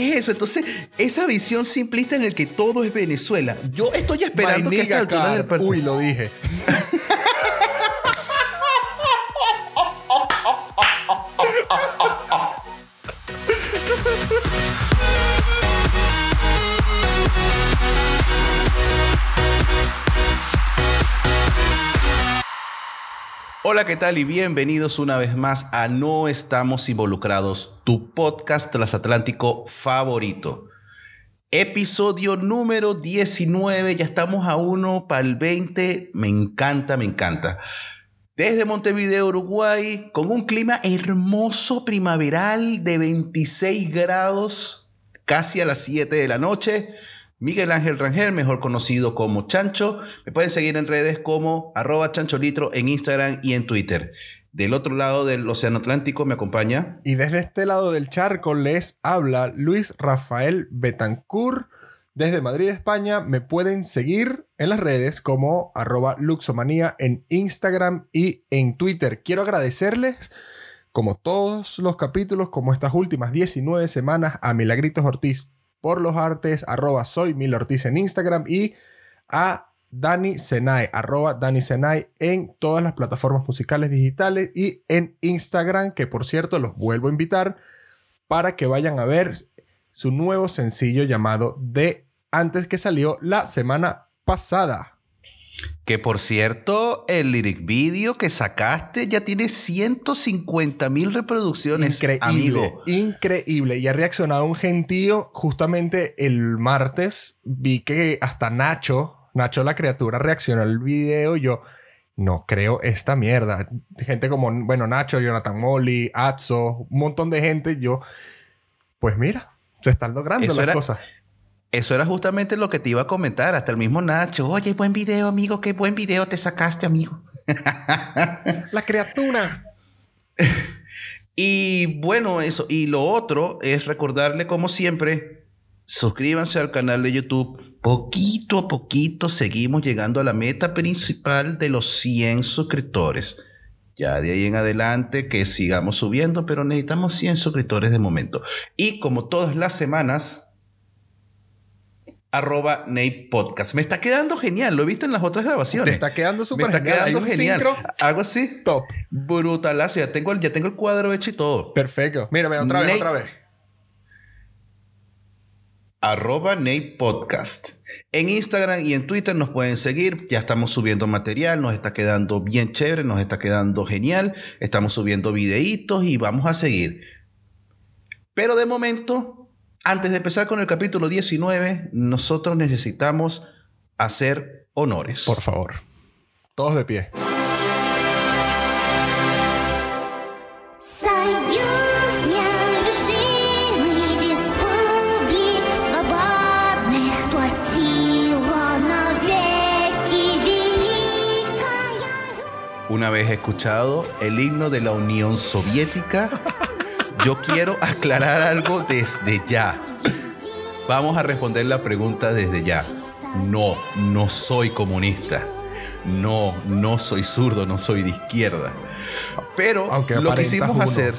eso. Entonces, esa visión simplista en el que todo es Venezuela. Yo estoy esperando que esta altura del partido. Uy, lo dije. Hola, ¿qué tal? Y bienvenidos una vez más a No Estamos Involucrados, tu podcast transatlántico favorito. Episodio número 19, ya estamos a uno para el 20, me encanta, me encanta. Desde Montevideo, Uruguay, con un clima hermoso primaveral de 26 grados, casi a las 7 de la noche. Miguel Ángel Rangel, mejor conocido como Chancho. Me pueden seguir en redes como arroba chancholitro en Instagram y en Twitter. Del otro lado del Océano Atlántico me acompaña. Y desde este lado del charco les habla Luis Rafael Betancourt. Desde Madrid, España, me pueden seguir en las redes como arroba luxomanía en Instagram y en Twitter. Quiero agradecerles, como todos los capítulos, como estas últimas 19 semanas, a Milagritos Ortiz por los artes, arroba soy Mil Ortiz en Instagram y a Dani Senai, arroba Dani Senai en todas las plataformas musicales digitales y en Instagram, que por cierto los vuelvo a invitar para que vayan a ver su nuevo sencillo llamado De antes que salió la semana pasada. Que por cierto, el lyric video que sacaste ya tiene 150 mil reproducciones. Increíble, amigo. increíble. Y ha reaccionado un gentío. Justamente el martes vi que hasta Nacho, Nacho la criatura, reaccionó al video. Y yo, no creo esta mierda. Gente como, bueno, Nacho, Jonathan Molly, Atzo, un montón de gente. Yo, pues mira, se están logrando Eso las era- cosas. Eso era justamente lo que te iba a comentar. Hasta el mismo Nacho. Oye, buen video, amigo. Qué buen video te sacaste, amigo. La criatura. Y bueno, eso. Y lo otro es recordarle, como siempre, suscríbanse al canal de YouTube. Poquito a poquito seguimos llegando a la meta principal de los 100 suscriptores. Ya de ahí en adelante que sigamos subiendo, pero necesitamos 100 suscriptores de momento. Y como todas las semanas, arroba Nate Podcast. Me está quedando genial, lo he visto en las otras grabaciones. Te está quedando Me súper está genial. Quedando genial. sincro Hago así. top. Brutalazo, ya tengo, el- ya tengo el cuadro hecho y todo. Perfecto. Mira, mira, otra vez, Nate- otra vez. Arroba Nate Podcast. En Instagram y en Twitter nos pueden seguir. Ya estamos subiendo material, nos está quedando bien chévere, nos está quedando genial. Estamos subiendo videitos y vamos a seguir. Pero de momento, antes de empezar con el capítulo 19, nosotros necesitamos hacer honores. Por favor. Todos de pie. Una vez escuchado el himno de la Unión Soviética, yo quiero aclarar algo desde ya. Vamos a responder la pregunta desde ya. No, no soy comunista. No, no soy zurdo, no soy de izquierda. Pero Aunque lo quisimos uno. hacer.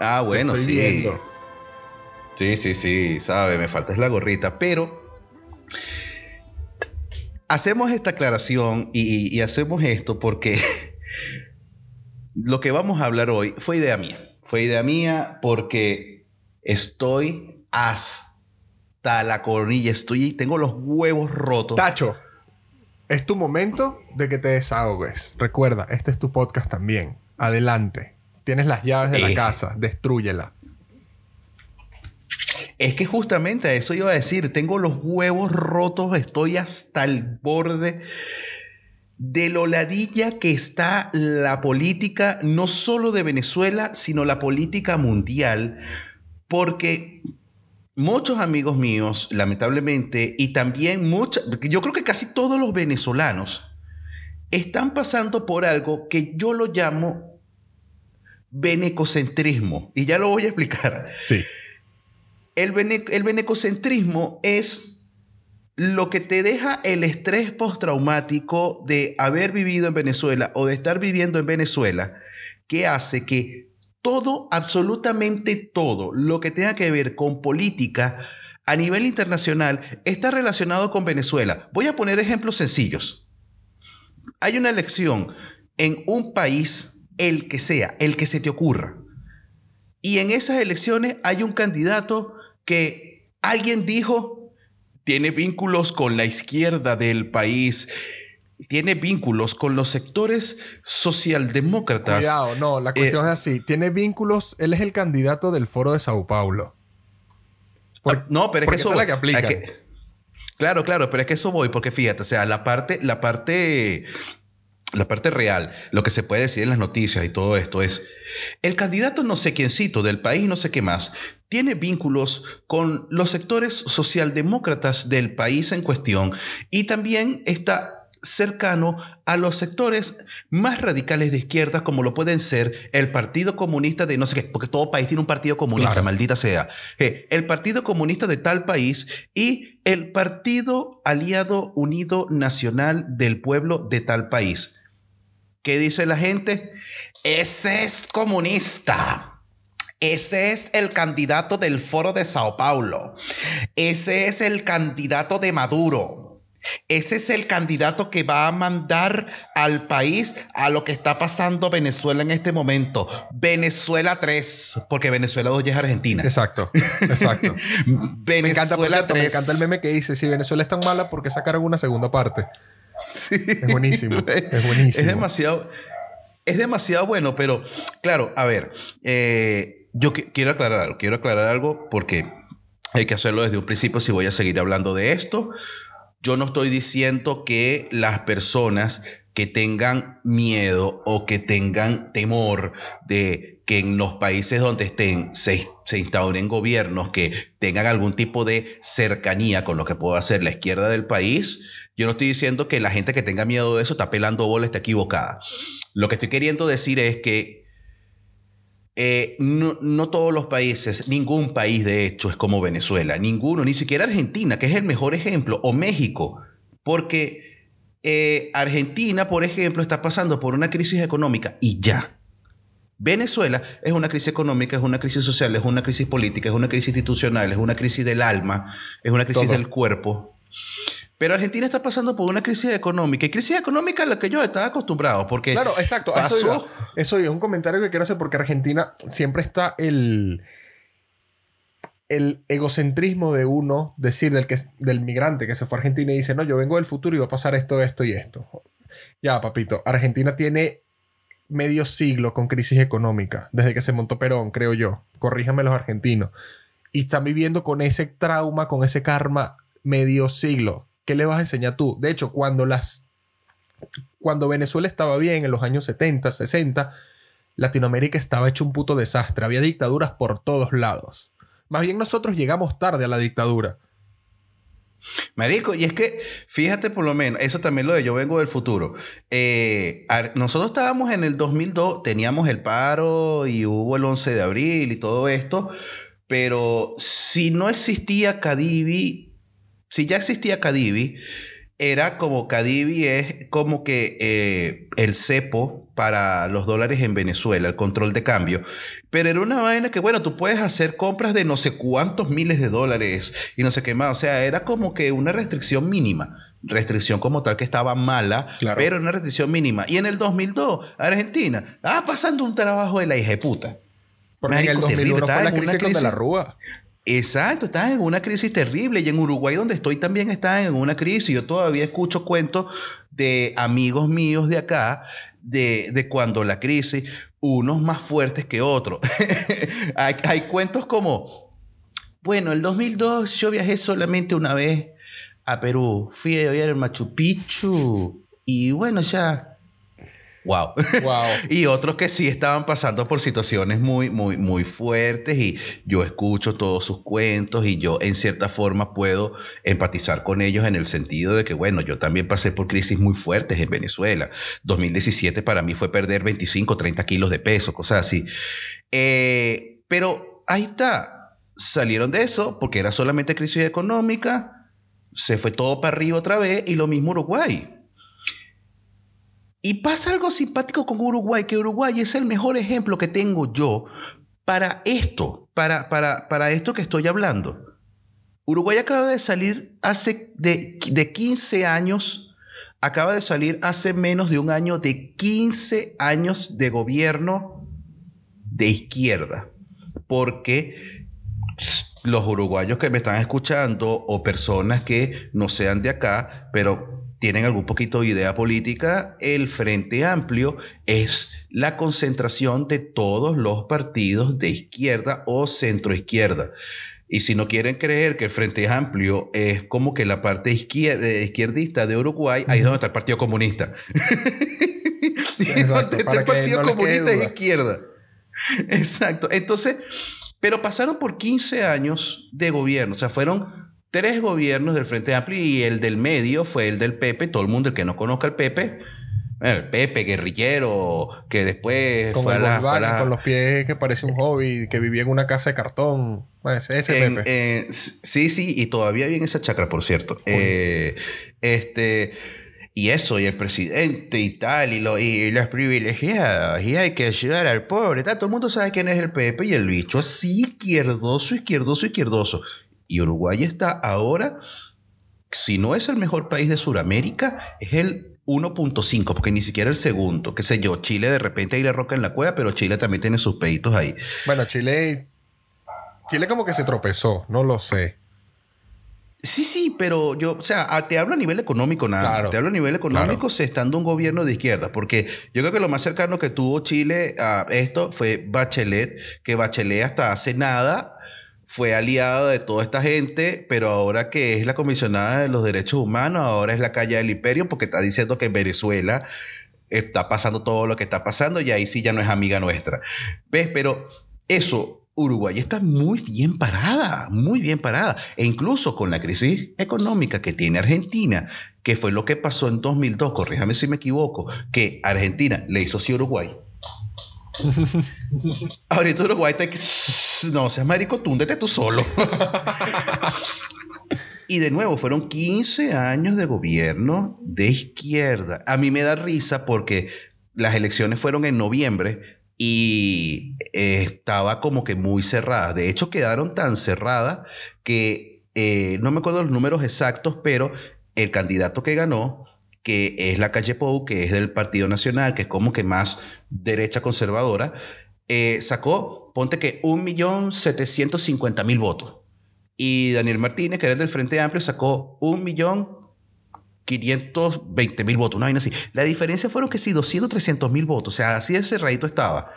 Ah, bueno, sí. viendo. Sí, sí, sí, sabe, me falta es la gorrita, pero hacemos esta aclaración y, y hacemos esto porque lo que vamos a hablar hoy fue idea mía. Fue idea mía porque estoy hasta la cornilla, estoy, tengo los huevos rotos. Tacho, es tu momento de que te desahogues. Recuerda, este es tu podcast también. Adelante. Tienes las llaves de la Eh. casa. Destrúyela. Es que justamente a eso iba a decir, tengo los huevos rotos, estoy hasta el borde de lo ladilla que está la política, no solo de Venezuela, sino la política mundial, porque muchos amigos míos, lamentablemente, y también muchos, yo creo que casi todos los venezolanos, están pasando por algo que yo lo llamo venecocentrismo, y ya lo voy a explicar. Sí. El, bene- el venecocentrismo es lo que te deja el estrés postraumático de haber vivido en Venezuela o de estar viviendo en Venezuela, que hace que todo, absolutamente todo lo que tenga que ver con política a nivel internacional está relacionado con Venezuela. Voy a poner ejemplos sencillos. Hay una elección en un país, el que sea, el que se te ocurra. Y en esas elecciones hay un candidato que alguien dijo tiene vínculos con la izquierda del país, tiene vínculos con los sectores socialdemócratas. Cuidado, no, la cuestión Eh, es así. Tiene vínculos, él es el candidato del foro de Sao Paulo. Ah, no, pero es que eso es la que aplica. Que- Claro, claro, pero es que eso voy, porque fíjate, o sea, la parte, la parte, la parte real, lo que se puede decir en las noticias y todo esto es, el candidato no sé quiéncito del país, no sé qué más, tiene vínculos con los sectores socialdemócratas del país en cuestión y también está cercano a los sectores más radicales de izquierda como lo pueden ser el Partido Comunista de no sé qué, porque todo país tiene un partido comunista, Claro. maldita sea. Eh, el Partido Comunista de tal país y el Partido Aliado Unido Nacional del Pueblo de tal país. ¿Qué dice la gente? Ese es comunista. Ese es el candidato del foro de Sao Paulo. Ese es el candidato de Maduro. Ese es el candidato que va a mandar al país a lo que está pasando Venezuela en este momento. Venezuela 3, porque Venezuela 2 ya es Argentina. Exacto, exacto. Venezuela me encanta, por cierto, 3. me encanta el meme que dice, si Venezuela es tan mala, ¿por qué sacaron una segunda parte? Sí. Es buenísimo, es buenísimo. Es demasiado, es demasiado bueno, pero claro, a ver, eh, yo qui- quiero aclarar algo, quiero aclarar algo porque hay que hacerlo desde un principio si voy a seguir hablando de esto. Yo no estoy diciendo que las personas que tengan miedo o que tengan temor de que en los países donde estén se, se instauren gobiernos que tengan algún tipo de cercanía con lo que pueda hacer la izquierda del país, yo no estoy diciendo que la gente que tenga miedo de eso está pelando bola, está equivocada. Lo que estoy queriendo decir es que eh, no, no todos los países, ningún país de hecho es como Venezuela, ninguno, ni siquiera Argentina, que es el mejor ejemplo, o México, porque eh, Argentina, por ejemplo, está pasando por una crisis económica y ya. Venezuela es una crisis económica, es una crisis social, es una crisis política, es una crisis institucional, es una crisis del alma, es una crisis Todo. del cuerpo. Pero Argentina está pasando por una crisis económica y crisis económica a la que yo estaba acostumbrado, porque Claro, exacto. Eso pasó-. Eso iba. Un comentario que quiero hacer porque Argentina siempre está el, el egocentrismo de uno, decir del, que, del migrante que se fue a Argentina y dice, no, yo vengo del futuro y va a pasar esto, esto y esto. Ya, papito, Argentina tiene medio siglo con crisis económica, desde que se montó Perón, creo yo. Corríjame los argentinos. Y están viviendo con ese trauma, con ese karma, medio siglo. ¿Qué le vas a enseñar tú? De hecho, cuando las cuando Venezuela estaba bien en los años 70, 60, Latinoamérica estaba hecho un puto desastre. Había dictaduras por todos lados. Más bien nosotros llegamos tarde a la dictadura. Marico, y es que, fíjate por lo menos, eso también lo de yo vengo del futuro. Eh, nosotros estábamos en el 2002, teníamos el paro y hubo el 11 de abril y todo esto, pero si no existía Cadivi, si ya existía Cadivi, era como Cadivi es como que eh, el cepo para los dólares en Venezuela, el control de cambio. Pero era una vaina que, bueno, tú puedes hacer compras de no sé cuántos miles de dólares y no sé qué más. O sea, era como que una restricción mínima. Restricción como tal que estaba mala, Claro. pero una restricción mínima. Y en el 2002, Argentina, ah, pasando un trabajo de la hija puta. Porque en el Marico, terrible, 2001 fue la crisis con De la Rúa. Exacto, están en una crisis terrible y en Uruguay donde estoy también están en una crisis. Yo todavía escucho cuentos de amigos míos de acá de, de cuando la crisis, unos más fuertes que otros. hay, hay cuentos como, bueno, el 2002 yo viajé solamente una vez a Perú, fui a ver el Machu Picchu y bueno, ya... Wow. Wow. Y otros que sí estaban pasando por situaciones muy, muy, muy fuertes y yo escucho todos sus cuentos y yo en cierta forma puedo empatizar con ellos en el sentido de que, bueno, yo también pasé por crisis muy fuertes en Venezuela. 2017 para mí fue perder 25, 30 kilos de peso, cosas así. Eh, pero ahí está. Salieron de eso porque era solamente crisis económica, se fue todo para arriba otra vez y lo mismo Uruguay. Y pasa algo simpático con Uruguay, que Uruguay es el mejor ejemplo que tengo yo para esto, para, para, para esto que estoy hablando. Uruguay acaba de salir hace de, de 15 años, acaba de salir hace menos de un año de 15 años de gobierno de izquierda. Porque los uruguayos que me están escuchando o personas que no sean de acá, pero tienen algún poquito de idea política, el Frente Amplio es la concentración de todos los partidos de izquierda o centroizquierda. Y si no quieren creer que el Frente Amplio es como que la parte izquierda, izquierdista de Uruguay, ahí es donde está el Partido Comunista. Exacto, el para que Partido no Comunista es izquierda. Exacto. Entonces, pero pasaron por 15 años de gobierno. O sea, fueron tres gobiernos del Frente Amplio y el del medio fue el del Pepe. Todo el mundo, el que no conozca al Pepe, el Pepe, guerrillero, que después Con fue a el la- fue a Volkswagen, la- con los pies que parece un hobby, que vivía en una casa de cartón. Ese En- Pepe. eh, sí, sí, y todavía viene esa chacra, por cierto. Eh, este, y eso, y el presidente y tal, y, lo, y los privilegiados, y hay que ayudar al pobre. tal. Todo el mundo sabe quién es el Pepe y el bicho así, izquierdoso, izquierdoso, izquierdoso. Y Uruguay está ahora, si no es el mejor país de Sudamérica, es el 1.5, porque ni siquiera el segundo. Qué sé yo, Chile de repente ahí le roca en la cueva, pero Chile también tiene sus peditos ahí. Bueno, Chile. Chile como que se tropezó, no lo sé. Sí, sí, pero yo, o sea, te hablo a nivel económico nada. Claro. Te hablo a nivel económico Claro. se estando un gobierno de izquierda, porque yo creo que lo más cercano que tuvo Chile a esto fue Bachelet, que Bachelet hasta hace nada fue aliada de toda esta gente, pero ahora que es la comisionada de los derechos humanos, ahora es la calle del imperio, porque está diciendo que en Venezuela está pasando todo lo que está pasando y ahí sí ya no es amiga nuestra. ¿Ves? Pero eso, Uruguay está muy bien parada, muy bien parada. E incluso con la crisis económica que tiene Argentina, que fue lo que pasó en 2002, corríjame si me equivoco, que Argentina le hizo sí a Uruguay. Ahorita Uruguay está que... No seas marico, túndete tú solo. Y de nuevo, fueron 15 años de gobierno de izquierda. A mí me da risa porque las elecciones fueron en noviembre y eh, estaba como que muy cerrada. De hecho, quedaron tan cerradas que eh, no me acuerdo los números exactos, pero el candidato que ganó, que es la calle Pou, que es del Partido Nacional, que es como que más derecha conservadora, eh, sacó, ponte que 1.750.000 votos. Y Daniel Martínez, que era del Frente Amplio, sacó 1.520.000 votos, una vaina así. La diferencia fueron que sí, 200, 300 mil votos. O sea, así de cerradito estaba.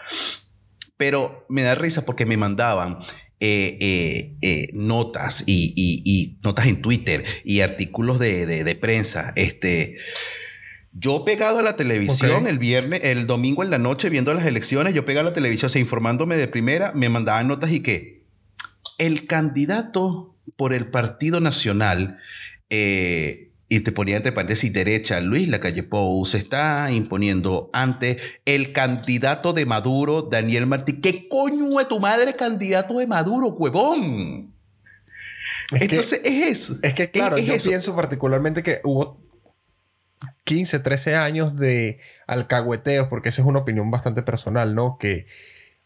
Pero me da risa porque me mandaban eh, eh, eh, notas y, y- y notas en Twitter y artículos de, de- de prensa. Este, yo pegado a la televisión el viernes, el domingo en la noche viendo las elecciones, yo pegado a la televisión, o sea, informándome de primera, me mandaban notas y que el candidato por el Partido Nacional, eh, y te ponía entre paréntesis derecha, Luis Lacalle Pou, se está imponiendo ante el candidato de Maduro, Daniel Martí. ¿Qué coño de tu madre candidato de Maduro, huevón? Es que- Entonces es eso. Es que, claro, es yo eso. pienso particularmente que hubo 15, 13 años de alcahueteos, porque esa es una opinión bastante personal, ¿no? Que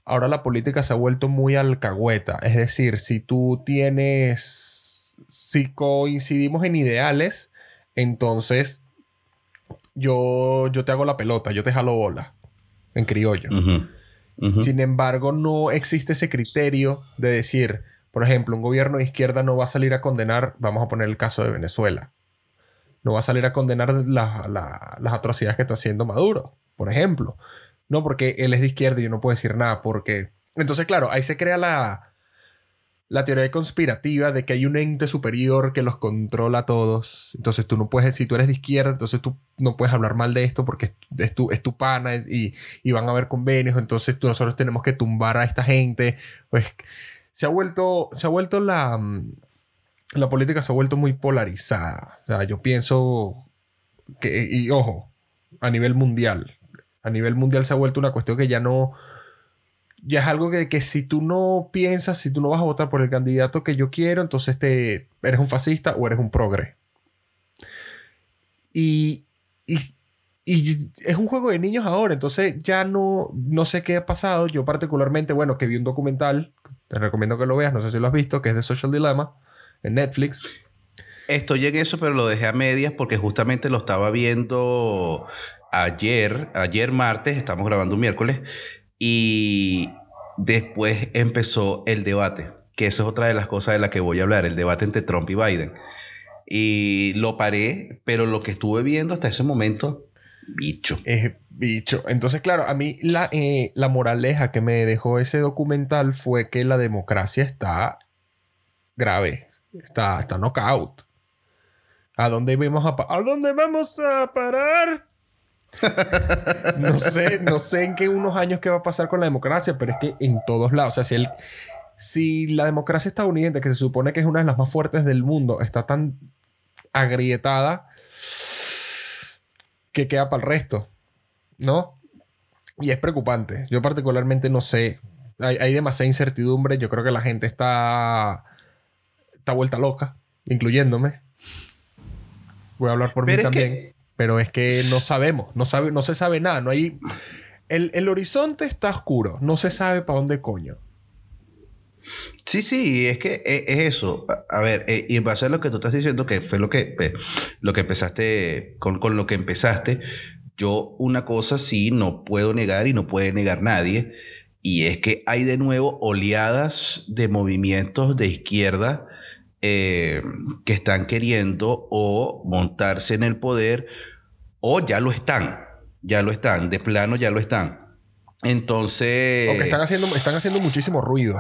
ahora la política se ha vuelto muy alcahueta. Es decir, si tú tienes. Si coincidimos en ideales, entonces yo, yo te hago la pelota, yo te jalo bola. En criollo. Sin embargo, no existe ese criterio de decir, por ejemplo, un gobierno de izquierda no va a salir a condenar, vamos a poner el caso de Venezuela, no va a salir a condenar la- la- las atrocidades que está haciendo Maduro, por ejemplo. No, porque él es de izquierda y yo no puedo decir nada, porque... Entonces, claro, ahí se crea la, la teoría conspirativa de que hay un ente superior que los controla a todos. Entonces tú no puedes, si tú eres de izquierda, entonces tú no puedes hablar mal de esto porque es, tu, es tu pana y, y van a haber convenios. Entonces tú- nosotros tenemos que tumbar a esta gente. Pues se ha vuelto, se ha vuelto la, mm, la política se ha vuelto muy polarizada. O sea, yo pienso que, y ojo, a nivel mundial, a nivel mundial se ha vuelto una cuestión que ya no, ya es algo que, que si tú no piensas, si tú no vas a votar por el candidato que yo quiero, entonces te, eres un fascista o eres un progre. Y, y es un juego de niños ahora, entonces ya no, no sé qué ha pasado. Yo particularmente, bueno, que vi un documental, te recomiendo que lo veas, no sé si lo has visto, que es de Social Dilemma en Netflix. Estoy en eso, pero lo dejé a medias porque justamente lo estaba viendo ayer, ayer martes, estamos grabando un miércoles, y después empezó el debate, que esa es otra de las cosas de las que voy a hablar, el debate entre Trump y Biden. Y lo paré, pero lo que estuve viendo hasta ese momento, bicho. Es bicho. Entonces, claro, a mí la, eh, la moraleja que me dejó ese documental fue que la democracia está grave, está, está knockout. ¿A dónde vamos a, ¿A dónde vamos a parar? no sé, no sé en qué unos años qué va a pasar con la democracia, pero es que en todos lados, o sea, si el, si la democracia estadounidense, que se supone que es una de las más fuertes del mundo, está tan agrietada que queda para el resto, ¿no? Y es preocupante. Yo particularmente no sé. Hay, hay demasiada incertidumbre. Yo creo que la gente está, está vuelta loca, incluyéndome. Voy a hablar por Pero mí que- también. Pero es que no sabemos, no, sabe, no se sabe nada. No hay, el, el horizonte está oscuro, no se sabe para dónde coño. Sí, sí, es que e- es, eso. A, ver, eh, y en base a lo que tú estás diciendo, que fue lo que, lo que empezaste, con, con lo que empezaste, yo una cosa sí no puedo negar y no puede negar nadie, y es que hay de nuevo oleadas de movimientos de izquierda eh, que están queriendo o montarse en el poder o ya lo están, ya lo están, de plano ya lo están. Entonces... Aunque están haciendo, están haciendo muchísimo ruido.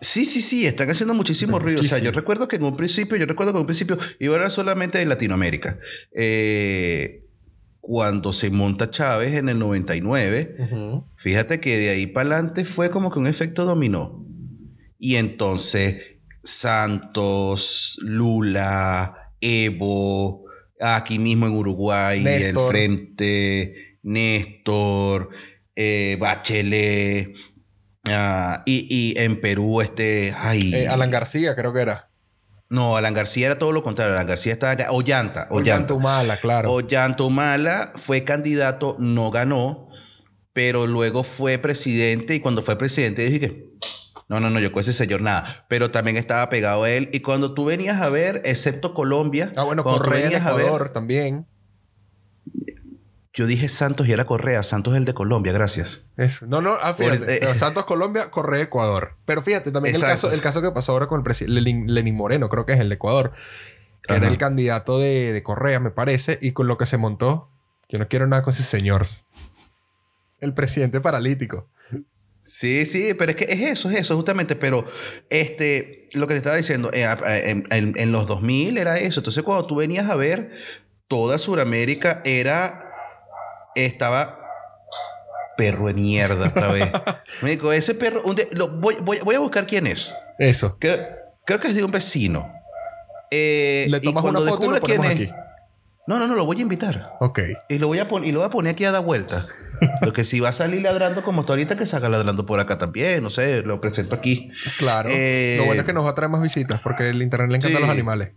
Sí, sí, sí, están haciendo muchísimo ruido. O sea, yo recuerdo que en un principio, yo recuerdo que en un principio iba a hablar solamente de Latinoamérica. Eh, cuando se monta Chávez en el 99, fíjate que de ahí para adelante fue como que un efecto dominó. Y entonces Santos, Lula, Evo, aquí mismo en Uruguay, Néstor. el Frente, Néstor, eh, Bachelet, ah, y, y en Perú este, ay, Eh, Alan García, creo que era. no, Alan García era todo lo contrario, Alan García estaba acá, Ollanta, Ollanta. Ollanta Humala, claro. Ollanta Humala fue candidato, no ganó, pero luego fue presidente y cuando fue presidente dije que no, no, no, yo con ese señor nada, pero también estaba pegado a él y cuando tú venías a ver, excepto Colombia, ah, bueno, Correa en venías a ver- Ecuador también. yo dije Santos y era Correa, Santos es el de Colombia, gracias. Eso. No, no, ah, fíjate. Por- eh, Santos Colombia, Correa Ecuador. Pero fíjate, también el caso, el caso que pasó ahora con el presidente Lenin, Lenin Moreno, creo que es el de Ecuador, que era el candidato de, de Correa, me parece, y con lo que se montó, yo no quiero nada con ese señor. El presidente paralítico. Sí, sí, pero es que es eso, es eso, justamente. Pero este, lo que te estaba diciendo, eh, en, en- en los 2000 era eso. Entonces, cuando tú venías a ver, toda Sudamérica era. Estaba. Perro de mierda otra vez. Me dijo, ese perro. un lo- voy, voy- voy a buscar quién es. Eso. Creo, creo que es de un vecino. Eh, Le y tomas una cuando foto y lo quién es- aquí. No, no, no, lo voy a invitar. Ok. Y lo voy a, pon- y lo voy a poner aquí a dar vuelta. Porque si va a salir ladrando como está ahorita, que salga ladrando por acá también. No sé, lo presento aquí. Claro. Eh, Lo bueno es que nos va a traer más visitas porque el internet le encanta Sí. a los animales.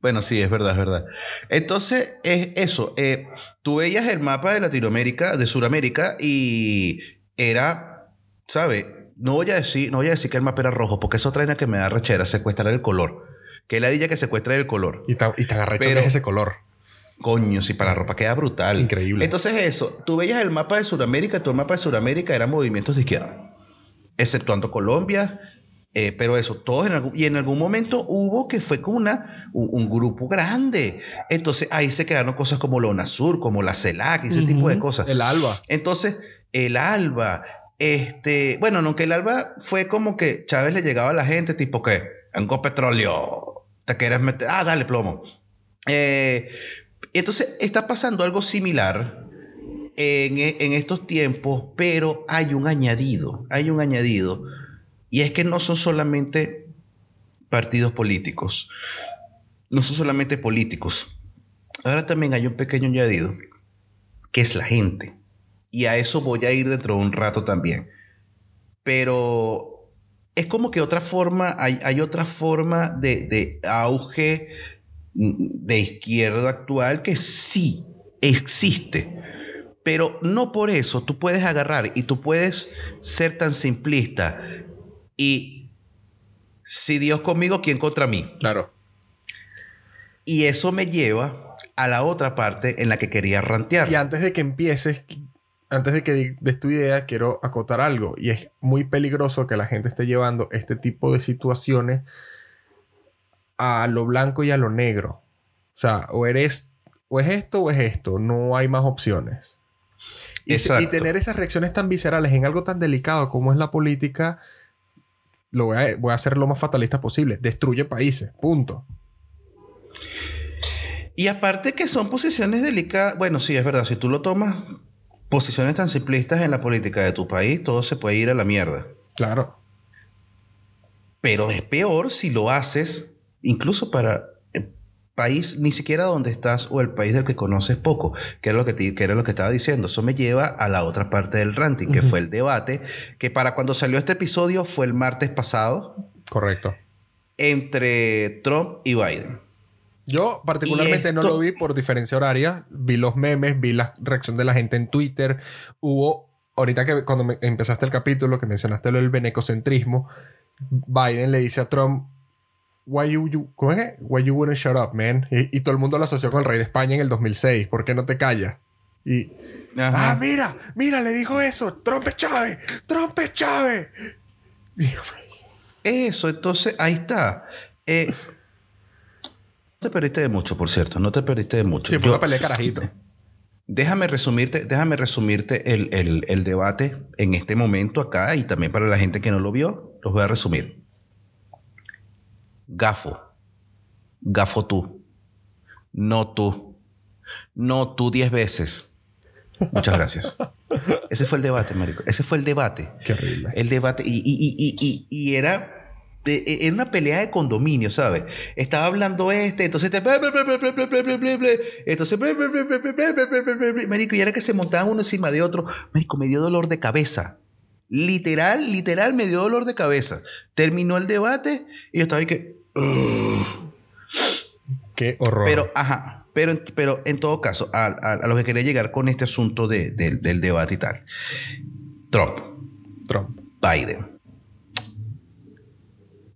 Bueno, sí, es verdad, es verdad. Entonces, es eso. eh, tú veías el mapa de Latinoamérica, de Sudamérica, y era, ¿sabes? No voy a decir, no voy a decir que el mapa era rojo, porque eso trae que me da rechera, secuestrar el color. Que la dilla que secuestra el color. Y tan, y tan arrecho Pero- que es ese color. Coño, si para la ropa queda brutal. Increíble. Entonces, eso, tú veías el mapa de Sudamérica, todo el mapa de Sudamérica eran movimientos de izquierda, exceptuando Colombia. eh, pero eso, todos en algún, y en algún momento hubo que fue como una, un, un grupo grande. Entonces ahí se quedaron cosas como la UNASUR, como la CELAC, y ese tipo de cosas. El alba. Entonces, el ALBA, este, bueno, no, que el ALBA fue como que Chávez le llegaba a la gente, tipo que, tengo petróleo, te quieres meter, ah, dale plomo. Eh, entonces, está pasando algo similar en, en estos tiempos, pero hay un añadido, hay un añadido, y es que no son solamente partidos políticos, no son solamente políticos, ahora también hay un pequeño añadido, que es la gente. Y a eso voy a ir dentro de un rato también. Pero es como que otra forma, hay, hay otra forma de, de auge de izquierda actual que sí existe. Pero no por eso tú puedes agarrar y tú puedes ser tan simplista y si Dios conmigo, ¿quién contra mí? Claro. Y eso me lleva a la otra parte en la que quería rantear. Y antes de que empieces, antes de que des tu idea, quiero acotar algo. Y es muy peligroso que la gente esté llevando este tipo de situaciones a lo blanco y a lo negro. O sea, o eres, o es esto o es esto. No hay más opciones. Y, y tener esas reacciones tan viscerales en algo tan delicado como es la política, lo voy a, voy a hacer lo más fatalista posible. Destruye países. Punto. Y aparte que son posiciones delicadas, bueno, sí, es verdad, si tú lo tomas, posiciones tan simplistas en la política de tu país, todo se puede ir a la mierda. Claro. Pero es peor si lo haces incluso para el país ni siquiera donde estás o el país del que conoces poco, que era lo que, te- que era lo que estaba diciendo. Eso me lleva a la otra parte del ranting, que fue el debate, que para cuando salió este episodio fue el martes pasado, Correcto. entre Trump y Biden. Yo particularmente no lo vi por diferencia horaria. Vi los memes, vi la reacción de la gente en Twitter. Hubo, ahorita que cuando me- empezaste el capítulo, que mencionaste lo del benecocentrismo, Biden le dice a Trump, Why you, you- ¿cómo es? Why you wouldn't shut up, man? Y, y todo el mundo lo asoció con el rey de España en el 2006. ¿Por qué no te callas? Y, Ajá. ah, mira, mira, le dijo eso. Trump es Chávez, Trump es Chávez. Eso, entonces, ahí está. Eh, no te perdiste de mucho, por cierto, no te perdiste de mucho. Sí, fue Yo- una pelea carajito. Déjame resumirte, déjame resumirte el, el- el debate en este momento acá y también para la gente que no lo vio, los voy a resumir. Gafo. Gafo tú. No tú. No tú diez veces. Muchas gracias. Ese fue el debate, marico. Ese fue el debate. Qué horrible. El debate. Y, y- y- y- era. eh, eh, Era una pelea de condominio, ¿sabes? Estaba hablando este, entonces te... Entonces... Marico, y era que se montaban uno encima de otro. Marico, me dio dolor de cabeza. Literal, literal, me dio dolor de cabeza. Terminó el debate y yo estaba ahí que... Qué horror. Pero, ajá, pero, en- pero en todo caso, a, a- a lo que quería llegar con este asunto de- del- del debate y tal. Trump, Trump. Biden.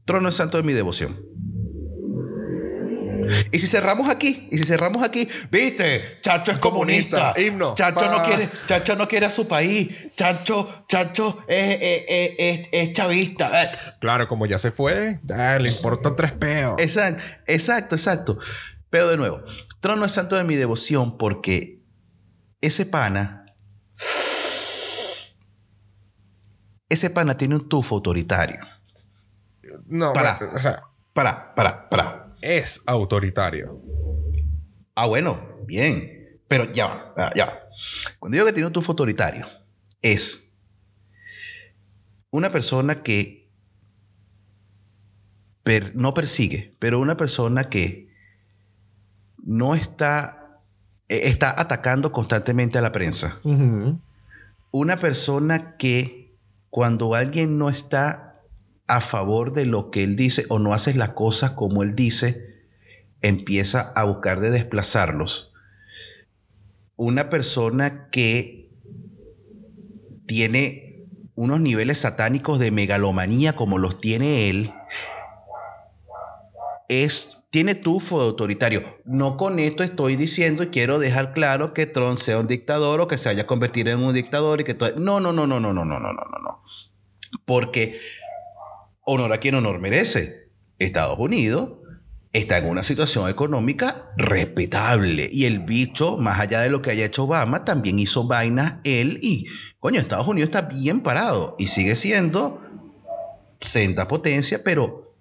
Trump no es santo de mi devoción. Y si cerramos aquí, y si cerramos aquí, viste, Chacho es comunista, Comunista, himno, Chacho no quiere, Chacho no quiere a su país, Chacho, Chacho es, es- es- es- chavista. eh. Claro, como ya se fue, le importa tres peos. Exacto, exacto, exacto. Pero de nuevo, Trump no es santo de mi devoción porque ese pana, ese pana tiene un tufo autoritario. No, Para. bueno, o sea, Para, para, para. Es autoritario. Ah, bueno, bien. Pero ya va, ah, ya. Cuando digo que tiene un tufo autoritario, es una persona que per- no persigue, pero una persona que no está, eh, está atacando constantemente a la prensa. Una persona que cuando alguien no está a favor de lo que él dice o no hace las cosas como él dice, empieza a buscar de desplazarlos. Una persona que tiene unos niveles satánicos de megalomanía como los tiene él, es, tiene tufo autoritario. No con esto estoy diciendo y quiero dejar claro que Trump sea un dictador o que se haya convertido en un dictador y que todo... No, no, no, no, no, no, no, no, no, no. Porque honor a quien honor merece. Estados Unidos está en una situación económica respetable. Y el bicho, más allá de lo que haya hecho Obama, también hizo vainas él y, coño, Estados Unidos está bien parado y sigue siendo senda potencia, pero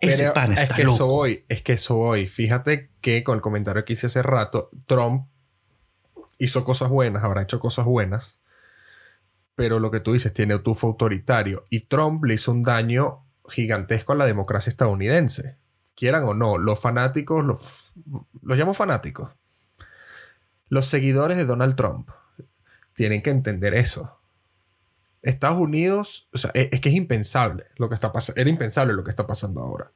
ese Pero pan es está que eso voy, es que eso voy. Fíjate que con el comentario que hice hace rato, Trump hizo cosas buenas, habrá hecho cosas buenas, pero lo que tú dices tiene tufo autoritario y Trump le hizo un daño gigantesco a la democracia estadounidense. Quieran o no, los fanáticos, los, los llamo fanáticos, los seguidores de Donald Trump tienen que entender eso. Estados Unidos, o sea, es, es que es impensable lo que está pasando. Era impensable lo que está pasando ahora.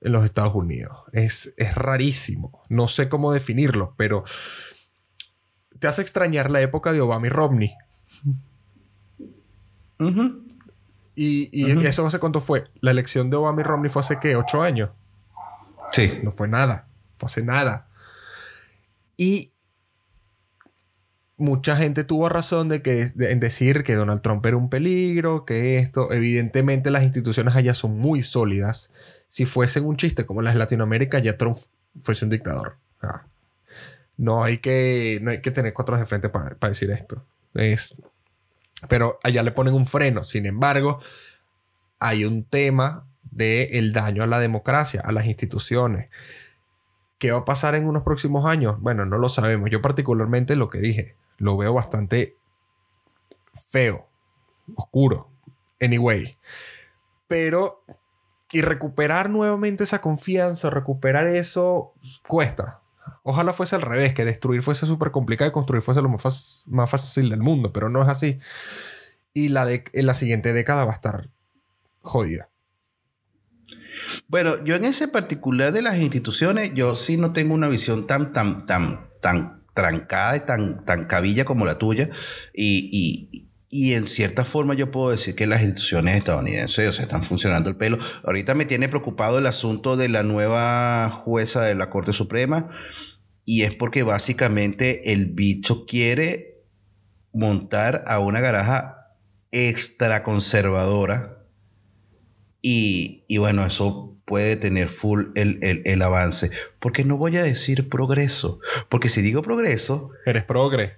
en los Estados Unidos. Es, es rarísimo. No sé cómo definirlo, pero te hace extrañar la época de Obama y Romney. Ujú. Y, y eso hace cuánto fue. La elección de Obama y Romney fue hace qué? ¿Ocho años? Sí. No fue nada. Fue hace nada. Y mucha gente tuvo razón de que, de- en decir que Donald Trump era un peligro, que esto, evidentemente las instituciones allá son muy sólidas. Si fuesen un chiste como las de Latinoamérica, ya Trump fuese un dictador. Ah. No hay que, no hay que tener cuatro de frente para, para decir esto. Es, pero allá le ponen un freno. Sin embargo, hay un tema de el daño a la democracia, a las instituciones. ¿Qué va a pasar en unos próximos años? Bueno, no lo sabemos. Yo particularmente lo que dije, lo veo bastante feo, oscuro, anyway. Pero, y recuperar nuevamente esa confianza, recuperar eso, cuesta. Ojalá fuese al revés, que destruir fuese súper complicado y construir fuese lo más, fácil- del mundo, pero no es así. Y la, de, en la siguiente década va a estar jodida. Bueno, yo en ese particular de las instituciones, yo sí no tengo una visión tan, tan, tan, tan trancada y tan, tan cabilla como la tuya. Y, y- y en cierta forma yo puedo decir que las instituciones estadounidenses, están funcionando el pelo. Ahorita me tiene preocupado el asunto de la nueva jueza de la Corte Suprema. Y es porque básicamente el bicho quiere montar a una garaja extra conservadora. Y, y bueno, eso puede tener full el, el- el avance. Porque no voy a decir progreso. Porque si digo progreso, Eres progre.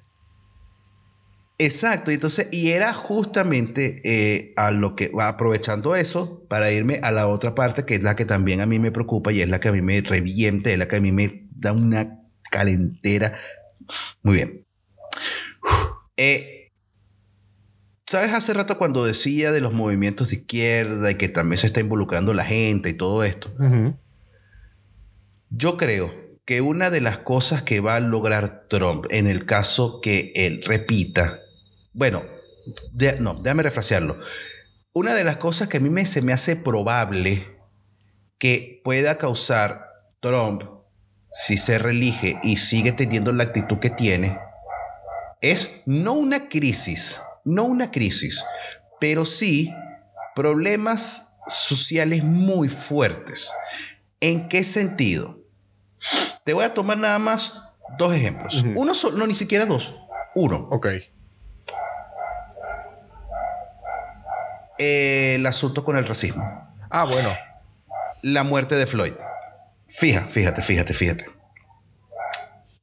exacto. Entonces, y era justamente eh, a lo que va aprovechando eso para irme a la otra parte, que es la que también a mí me preocupa y es la que a mí me reviente, es la que a mí me da una calentera. Muy bien. Eh, ¿Sabes hace rato cuando decía de los movimientos de izquierda y que también se está involucrando la gente y todo esto? Yo creo que una de las cosas que va a lograr Trump en el caso que él repita, bueno, de- no, déjame refrasearlo. Una de las cosas que a mí me, se me hace probable que pueda causar Trump si se reelige y sigue teniendo la actitud que tiene es no una crisis, no una crisis, pero sí problemas sociales muy fuertes. ¿En qué sentido? Te voy a tomar nada más dos ejemplos. Uno solo, no, ni siquiera dos. Uno, Ok. eh, el asunto con el racismo. Ah, bueno. La muerte de Floyd. Fija, fíjate, fíjate, fíjate.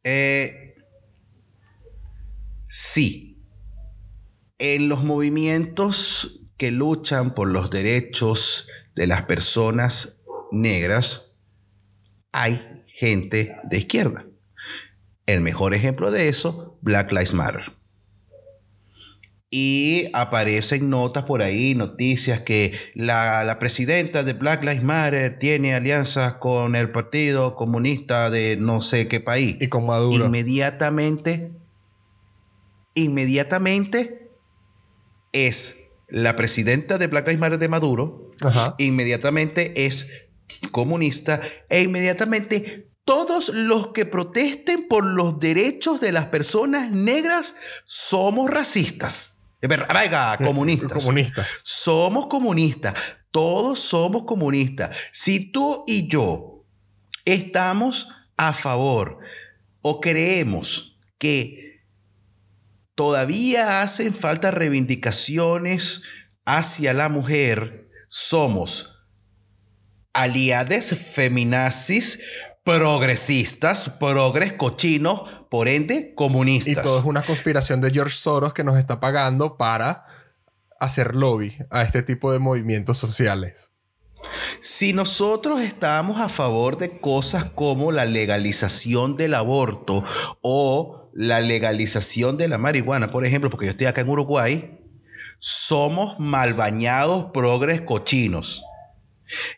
Eh, sí. En los movimientos que luchan por los derechos de las personas negras, hay gente de izquierda. El mejor ejemplo de eso, Black Lives Matter. Y aparecen notas por ahí, noticias que la, la presidenta de Black Lives Matter tiene alianzas con el Partido Comunista de no sé qué país. Y con Maduro. Inmediatamente, inmediatamente es la presidenta de Black Lives Matter de Maduro, Ajá. inmediatamente es comunista e inmediatamente todos los que protesten por los derechos de las personas negras somos racistas. Venga, comunistas. Comunistas. Somos comunistas. Todos somos comunistas. Si tú y yo estamos a favor o creemos que todavía hacen falta reivindicaciones hacia la mujer, somos aliades feminazis, progresistas, progres cochinos, por ende, Y comunistas. todo es una conspiración de George Soros que nos está pagando para hacer lobby a este tipo de movimientos sociales. Si nosotros estamos a favor de cosas como la legalización del aborto o la legalización de la marihuana, por ejemplo, porque yo estoy acá en Uruguay, somos mal bañados progres cochinos.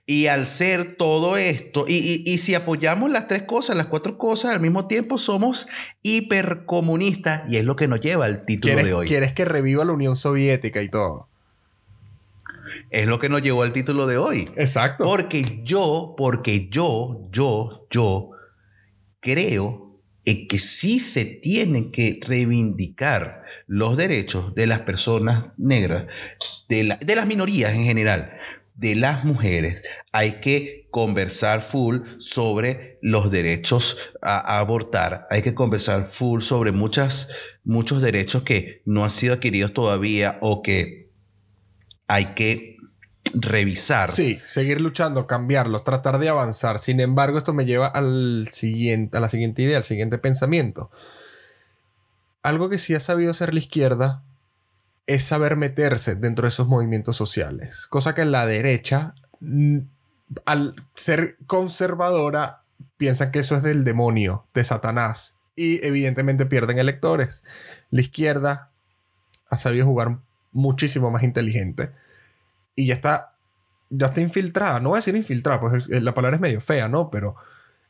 Y al ser todo esto, y, y- y si apoyamos las tres cosas, las cuatro cosas al mismo tiempo, somos hipercomunistas y es lo que nos lleva al título ¿Quieres, de hoy. quieres que reviva la Unión Soviética y todo. es lo que nos llevó al título de hoy. Exacto. Porque yo, porque yo, yo, yo creo en que sí se tienen que reivindicar los derechos de las personas negras, de, la- de las minorías en general, de las mujeres. Hay que conversar full sobre los derechos a, abortar. Hay que conversar full sobre muchos derechos que no han sido adquiridos todavía o que hay que revisar. Sí, seguir luchando, cambiarlos, tratar de avanzar. Sin embargo, esto me lleva al siguiente, a la siguiente idea, al siguiente pensamiento. Algo que sí ha sabido hacer la izquierda es saber meterse dentro de esos movimientos sociales. Cosa que la derecha, mm, al ser conservadora, piensan que eso es del demonio, de Satanás. Y evidentemente pierden electores. La izquierda ha sabido jugar muchísimo más inteligente y ya está, ya está infiltrada. No voy a decir infiltrada, pues la palabra es medio fea, ¿no? Pero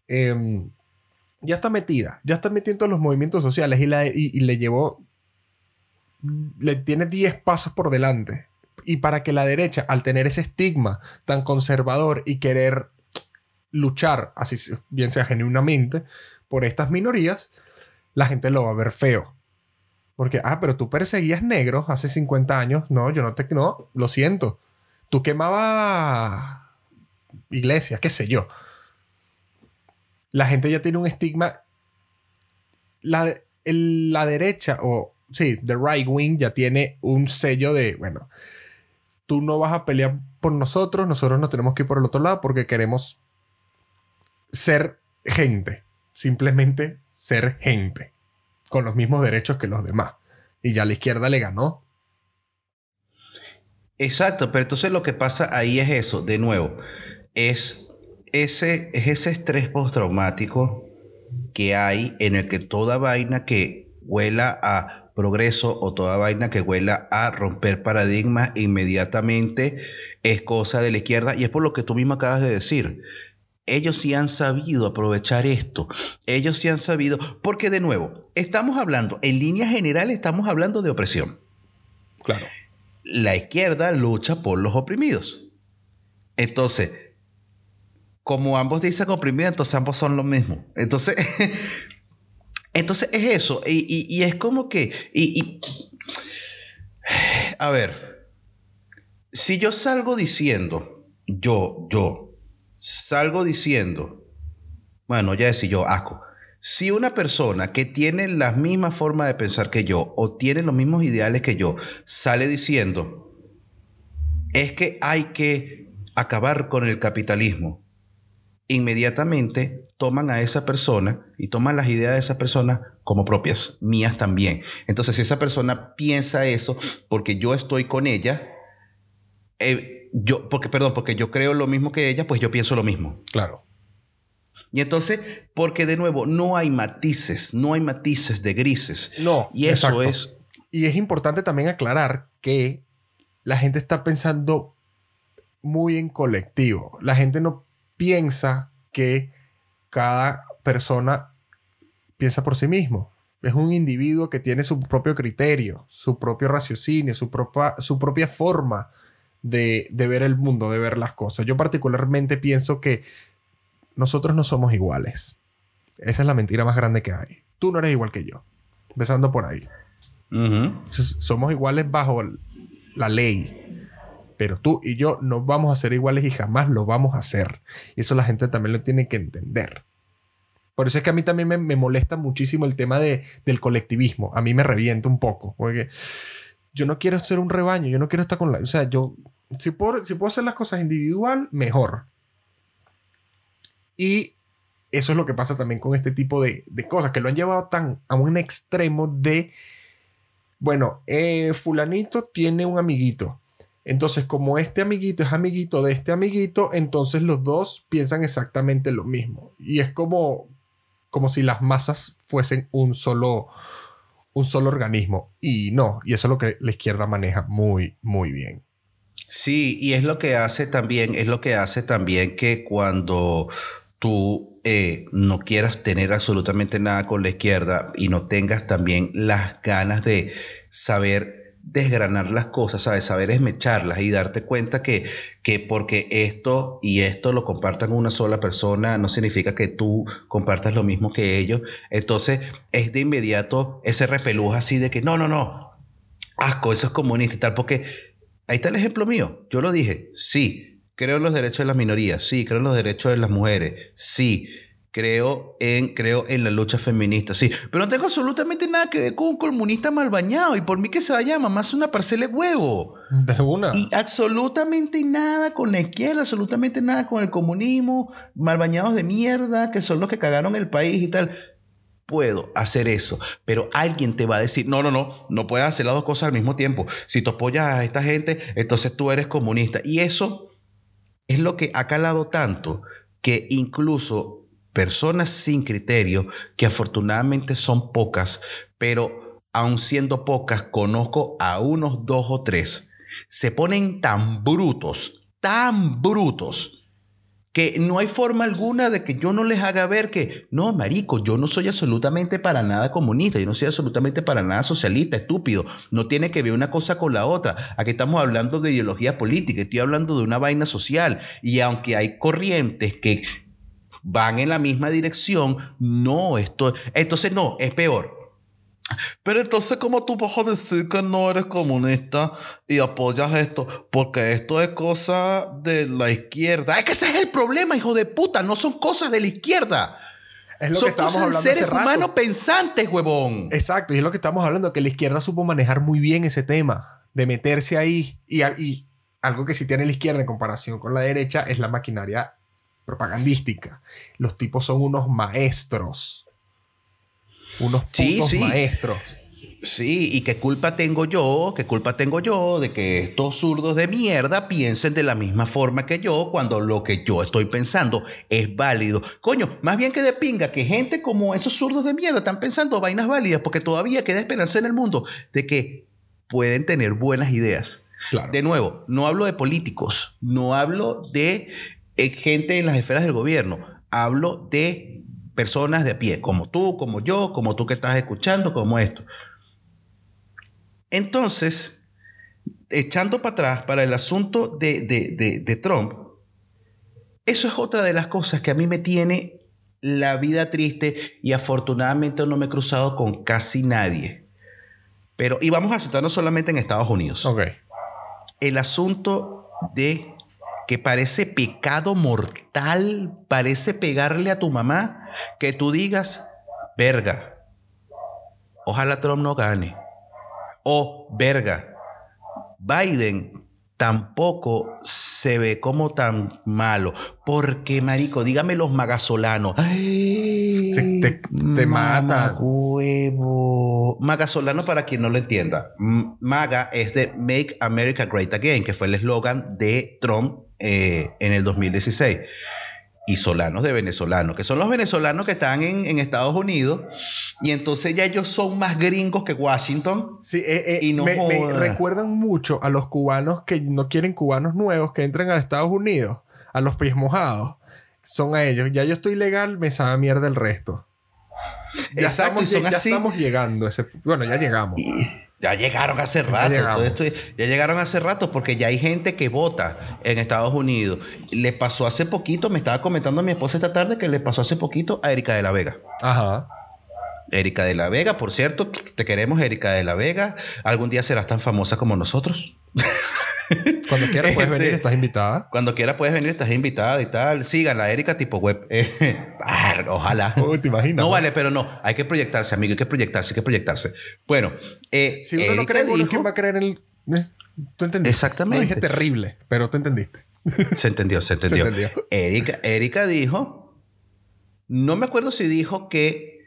em, ya está metida, ya está metida en los movimientos sociales y, y le llevó, le tiene 10 pasos por delante. Y para que la derecha, al tener ese estigma tan conservador y querer luchar, así bien sea genuinamente, por estas minorías, la gente lo va a ver feo. Porque, ah, pero tú perseguías negros hace 50 años. No, yo no te... No, lo siento. Tú quemabas iglesias, qué sé yo. La gente ya tiene un estigma. La, la derecha, o sí, the right wing ya tiene un sello de, bueno, tú no vas a pelear por nosotros, nosotros nos tenemos que ir por el otro lado porque queremos ser gente. Simplemente ser gente. Con los mismos derechos que los demás. Y ya la izquierda le ganó. Exacto, pero entonces lo que pasa ahí es eso, de nuevo, es ese, es ese estrés postraumático que hay en el que toda vaina que huela a progreso o toda vaina que huela a romper paradigmas inmediatamente es cosa de la izquierda y es por lo que tú mismo acabas de decir. Ellos sí han sabido aprovechar esto. Ellos sí han sabido, porque de nuevo, estamos hablando, en líneas generales estamos hablando de opresión Claro. la izquierda lucha por los oprimidos. Entonces, como ambos dicen oprimidos, entonces ambos son lo mismo. Entonces, entonces es eso. Y, y- es como que. y- y- a ver. Si yo salgo diciendo, yo, yo, salgo diciendo, bueno, ya decía yo, asco. Si una persona que tiene la misma forma de pensar que yo o tiene los mismos ideales que yo sale diciendo, es que hay que acabar con el capitalismo, inmediatamente toman a esa persona y toman las ideas de esa persona como propias, mías también. Entonces, si esa persona piensa eso porque yo estoy con ella, eh, yo, porque, perdón, porque yo creo lo mismo que ella, pues yo pienso lo mismo. Claro. Y entonces, porque de nuevo, no hay matices, no hay matices de grises. No. Y eso exacto. es, Y es importante también aclarar que la gente está pensando muy en colectivo. La gente no piensa que cada persona piensa por sí mismo. Es un individuo que tiene su propio criterio, su propio raciocinio, su propia, su propia forma de, de ver el mundo, de ver las cosas. Yo particularmente pienso que nosotros no somos iguales. Esa es la mentira más grande que hay. Tú no eres igual que yo. Empezando por ahí. Somos iguales bajo la ley. Pero tú y yo no vamos a ser iguales y jamás lo vamos a hacer. Y eso la gente también lo tiene que entender. Por eso es que a mí también me, me molesta muchísimo el tema de, del colectivismo. A mí me revienta un poco. Porque yo no quiero ser un rebaño. Yo no quiero estar con la... O sea, yo... Si puedo, si puedo hacer las cosas individual, mejor. Y eso es lo que pasa también con este tipo de, de cosas. Que lo han llevado tan a un extremo de bueno, eh, fulanito tiene un amiguito. Entonces, como este amiguito es amiguito de este amiguito, entonces los dos piensan exactamente lo mismo. Y es como, como si las masas fuesen un solo, un solo organismo. Y no, y eso es lo que la izquierda maneja muy, muy bien. Sí, y es lo que hace también, es lo que hace también que cuando tú eh, no quieras tener absolutamente nada con la izquierda y no tengas también las ganas de saber desgranar las cosas, ¿sabes? Saber esmecharlas y darte cuenta que, que porque esto y esto lo compartan una sola persona no significa que tú compartas lo mismo que ellos. Entonces es de inmediato ese repelús así de que no, no, no, asco, eso es comunista y tal, porque ahí está el ejemplo mío. Yo lo dije, sí, creo en los derechos de las minorías, sí, creo en los derechos de las mujeres, sí creo en, creo en la lucha feminista, sí, pero no tengo absolutamente nada que ver con un comunista mal bañado y por mí que se vaya más una parcela de huevo. De una. Y absolutamente nada con la izquierda, absolutamente nada con el comunismo, mal bañados de mierda, que son los que cagaron el país y tal. Puedo hacer eso, pero alguien te va a decir, no, no, no, no puedes hacer las dos cosas al mismo tiempo. Si tú apoyas a esta gente, entonces tú eres comunista. Y eso es lo que ha calado tanto que incluso personas sin criterio, que afortunadamente son pocas, pero aun siendo pocas, conozco a unos dos o tres, se ponen tan brutos, tan brutos, que no hay forma alguna de que yo no les haga ver que, no, marico, yo no soy absolutamente para nada comunista, yo no soy absolutamente para nada socialista, estúpido, no tiene que ver una cosa con la otra. Aquí estamos hablando de ideología política, estoy hablando de una vaina social, y aunque hay corrientes que van en la misma dirección. No, esto, entonces no, es peor. Pero entonces, ¿cómo tú vas a decir que no eres comunista y apoyas esto? Porque esto es cosa de la izquierda. Es que ese es el problema, hijo de puta. No son cosas de la izquierda. Es lo son que estábamos cosas de hablando seres hace rato. humanos pensantes, huevón. Exacto, y es lo que estamos hablando, que la izquierda supo manejar muy bien ese tema, de meterse ahí. Y algo que sí tiene la izquierda en comparación con la derecha es la maquinaria propagandística. Los tipos son unos maestros. Unos Sí, putos sí. maestros. Sí, y qué culpa tengo yo, qué culpa tengo yo de que estos zurdos de mierda piensen de la misma forma que yo cuando lo que yo estoy pensando es válido. Coño, más bien que de pinga que gente como esos zurdos de mierda están pensando vainas válidas porque todavía queda esperanza en el mundo de que pueden tener buenas ideas. Claro. De nuevo, no hablo de políticos, no hablo de gente en las esferas del gobierno, hablo de personas de a pie, como tú, como yo, como tú que estás escuchando, como esto. Entonces, echando para atrás para el asunto de, de- de- de Trump, eso es otra de las cosas que a mí me tiene la vida triste y afortunadamente no me he cruzado con casi nadie. Pero, y vamos a centrarnos solamente en Estados Unidos el asunto de que parece pecado mortal, parece pegarle a tu mamá, que tú digas, verga, ojalá Trump no gane. O, verga, Biden tampoco se ve como tan malo. Porque, marico, dígame los magasolanos. Ay, Se- te- te matan. Huevo. Magasolano, para quien no lo entienda, MAGA es de Make America Great Again, que fue el eslogan de Trump eh, en el 2016. Y solanos de venezolanos, que son los venezolanos que están en, en Estados Unidos, y entonces ya ellos son más gringos que Washington. Sí, eh, eh, Y no me, recuerdan mucho a los cubanos que no quieren cubanos nuevos que entren a Estados Unidos, a los pies mojados. Son a ellos. Ya yo estoy legal, me sabe mierda el resto. Ya Exacto, estamos, y son ya así. estamos llegando. a ese- bueno, ya llegamos. Y ya llegaron hace rato. esto- ya llegaron hace rato porque ya hay gente que vota en Estados Unidos. Le pasó hace poquito, me estaba comentando mi esposa esta tarde que le pasó hace poquito a Erika de la Vega. Ajá. Erika de la Vega, por cierto, te queremos, Erika de la Vega. Algún día serás tan famosa como nosotros. Cuando quieras puedes Este- venir, estás invitada. Cuando quieras puedes venir, estás invitada y tal. Síganla, Erika tipo web. Eh, ah, ojalá. Uy, ¿te imaginas? No vale, pero no. Hay que proyectarse, amigo. Hay que proyectarse, hay que proyectarse. Bueno, eh, Si uno no cree uno, dijo- ¿quién va a creer en el...? ¿Eh? ¿Tú entendiste? Exactamente. Lo dije terrible, pero tú entendiste. Se entendió, se entendió. entendió. Erika, Erika dijo, no me acuerdo si dijo que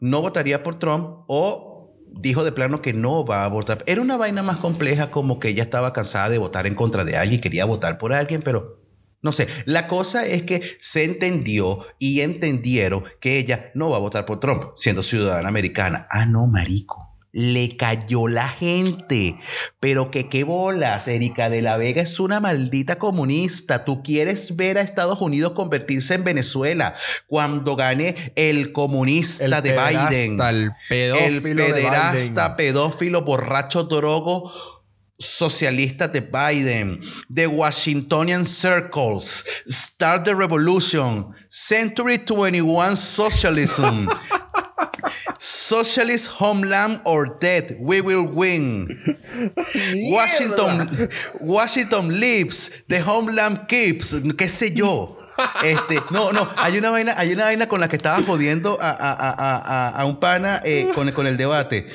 no votaría por Trump o dijo de plano que no va a votar. Era una vaina más compleja como que ella estaba cansada de votar en contra de alguien, quería votar por alguien, pero no sé. La cosa es que se entendió y entendieron que ella no va a votar por Trump, siendo ciudadana americana. Ah, no, marico. Le cayó la gente. Pero que qué bolas, Erika de la Vega es una maldita comunista. Tú quieres ver a Estados Unidos convertirse en Venezuela cuando gane el comunista El de pederasta, Biden. el pedófilo el de pederasta, Biden. pedófilo, borracho, drogo socialista de Biden, The Washingtonian Circles, Start the Revolution, Century 21 Socialism, Socialist Homeland or Death, We Will Win. Washington, Washington lives, the homeland keeps, qué sé yo. Este, no, no, hay una vaina, hay una vaina con la que estaba jodiendo a, a- a- a- a un pana eh, con, con el debate.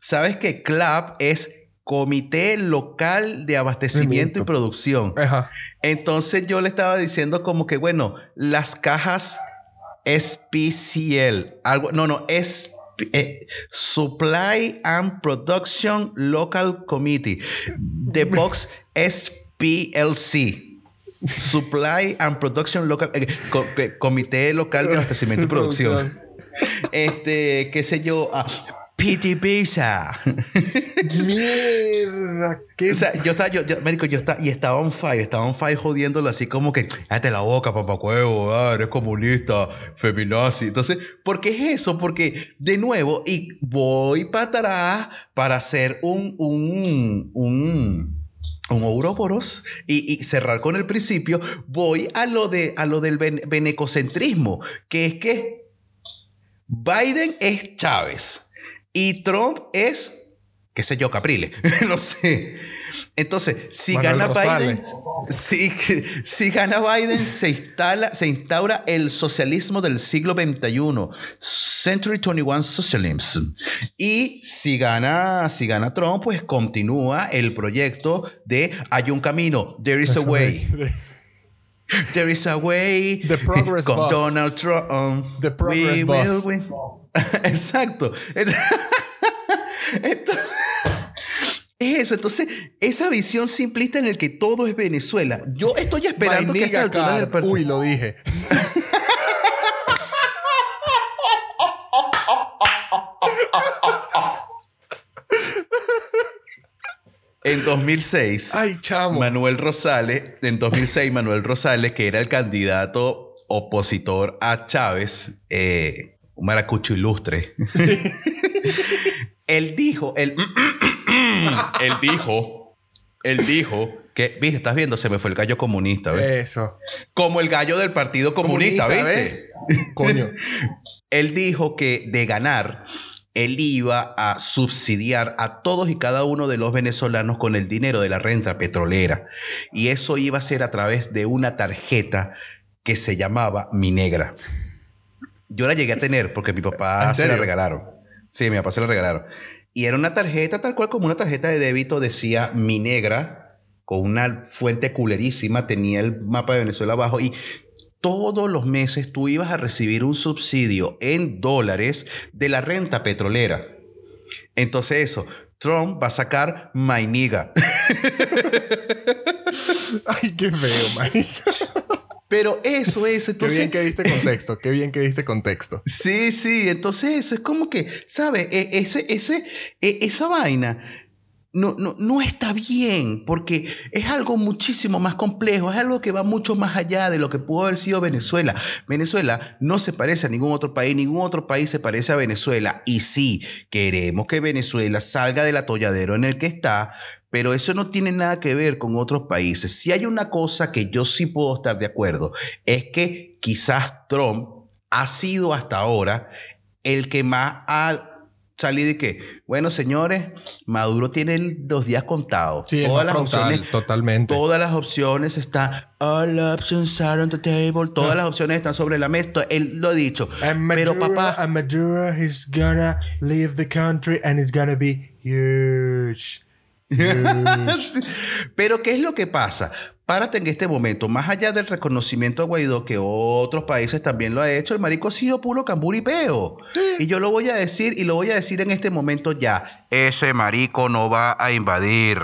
Sabes que CLAP es Comité Local de Abastecimiento y. Producción. Ajá. Entonces yo le estaba diciendo como que, bueno, las cajas SPCL, algo, no, no, es Supply and Production Local Committee, the box SPLC. Supply and Production Local eh, co- eh, Comité Local de Abastecimiento y Producción. Este, qué sé yo, ah, PT Pizza. Mierda, qué O sea, yo estaba, yo, yo, marico, yo estaba, y estaba on fire, estaba on fire jodiéndolo así como que, cállate la boca, papá cuevo, ah, eres comunista, feminazi. Entonces, ¿por qué es eso? Porque, de nuevo, y voy para atrás para hacer un, un, un, un Ouroboros y, y cerrar con el principio, voy a lo, de, a lo del ben- benecocentrismo, que es que Biden es Chávez y Trump es, qué sé yo, Caprile, no sé. Entonces, si Manuel gana Biden, si, si gana Biden, se instala, se instaura el socialismo del siglo XXI, Century 21 Socialism. Y si gana, si gana Trump, pues continúa el proyecto de hay un camino, there is a way. There is a way. The progress con bus. Donald Trump. um, The progress we bus. will win. Exacto. Entonces, es eso. Entonces, esa visión simplista en el que todo es Venezuela. Yo estoy esperando que esta altura del partido. Uy, lo dije. En 2006. Ay, chamo. Manuel Rosales, en 2006, Manuel Rosales, que era el candidato opositor a Chávez, eh, un maracucho ilustre. él dijo, él, él dijo, él dijo que, viste, estás viendo, se me fue el gallo comunista, ¿ves? Eso. Como el gallo del Partido Comunista, ¿viste? ¿ves? Coño. Él dijo que de ganar, él iba a subsidiar a todos y cada uno de los venezolanos con el dinero de la renta petrolera. Y eso iba a ser a través de una tarjeta que se llamaba Mi Negra. Yo la llegué a tener porque mi papá ¿En se la regalaron. Sí, mi papá se la regalaron. Y era una tarjeta tal cual como una tarjeta de débito, decía Mi Negra, con una fuente culerísima, tenía el mapa de Venezuela abajo y todos los meses tú ibas a recibir un subsidio en dólares de la renta petrolera. Entonces eso, Trump va a sacar My Nigga. Ay, qué feo, marica. Pero eso es, Qué bien que diste contexto. Qué bien que diste contexto. Sí, sí, entonces eso es como que, ¿sabes? E- Ese, ese, e- esa vaina no, no, no está bien porque es algo muchísimo más complejo, es algo que va mucho más allá de lo que pudo haber sido Venezuela. Venezuela no se parece a ningún otro país, ningún otro país se parece a Venezuela. Y sí, queremos que Venezuela salga del atolladero en el que está, pero eso no tiene nada que ver con otros países. Si hay una cosa que yo sí puedo estar de acuerdo, es que quizás Trump ha sido hasta ahora el que más ha salido y que, bueno, señores, Maduro tiene el- los días contados. Sí, todas las frontal, opciones, totalmente. todas las opciones están, all options are on the table, todas las opciones están sobre la mesa. Él lo ha dicho. And Pero Maduro, papá, and Maduro, he's gonna leave the country and it's gonna be huge. Huge. Pero ¿qué es lo que pasa? Párate en este momento, más allá del reconocimiento a Guaidó, que otros países también lo ha hecho, el marico ha sido puro camburipeo. Y yo lo voy a decir y lo voy a decir en este momento ya. Ese marico no va a invadir.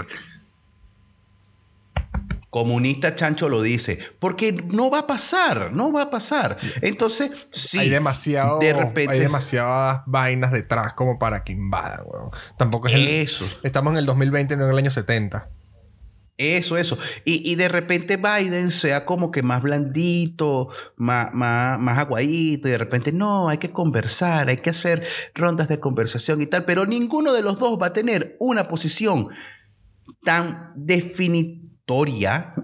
Comunista Chancho lo dice, porque no va a pasar, no va a pasar. Entonces, sí, hay demasiado, de repente, hay demasiadas vainas detrás como para que invadan, weón. Tampoco es el- eso. Estamos en el 2020, no en el año 70. Eso, eso. Y, y de repente Biden sea como que más blandito, más, más, más aguadito, y de repente no, hay que conversar, hay que hacer rondas de conversación y tal, pero ninguno de los dos va a tener una posición tan definitoria,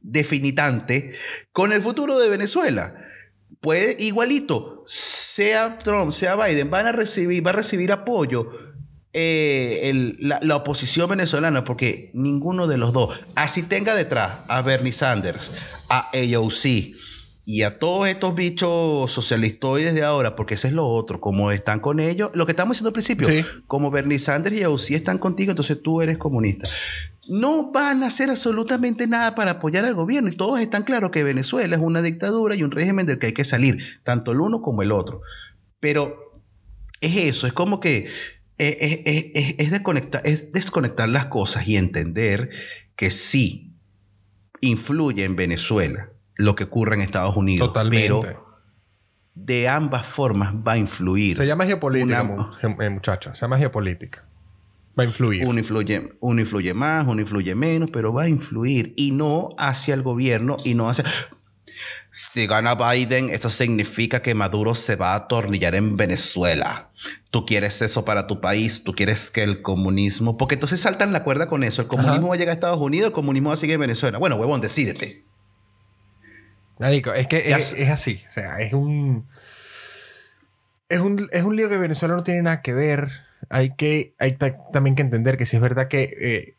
definitante, con el futuro de Venezuela. Puede, igualito, sea Trump, sea Biden, van a recibir, va a recibir apoyo eh, el- la, la oposición venezolana, porque ninguno de los dos, así tenga detrás a Bernie Sanders, a AOC y a todos estos bichos socialistoides de ahora, porque ese es lo otro, como están con ellos, lo que estamos diciendo al principio, Sí. como Bernie Sanders y AOC están contigo, entonces tú eres comunista. No van a hacer absolutamente nada para apoyar al gobierno y todos están claros que Venezuela es una dictadura y un régimen del que hay que salir, tanto el uno como el otro. Pero es eso, es como que es, es- es- es- es desconectar, es desconectar las cosas y entender que sí influye en Venezuela lo que ocurre en Estados Unidos. Totalmente. Pero de ambas formas va a influir. Se llama geopolítica, Una- eh, muchacho. Se llama geopolítica. Va a influir. Uno influye, uno influye más, uno influye menos, pero va a influir y no hacia el gobierno y no hacia... Si gana Biden, eso significa que Maduro se va a atornillar en Venezuela. Tú quieres eso para tu país, tú quieres que el comunismo... Porque entonces saltan la cuerda con eso. El comunismo Ajá. va a llegar a Estados Unidos, el comunismo va a seguir en Venezuela. Bueno, huevón, decídete. Marico, es que es, así. O sea, es un. Es un, es un lío que Venezuela no tiene nada que ver. Hay que. Hay ta- también que entender que si es verdad que eh,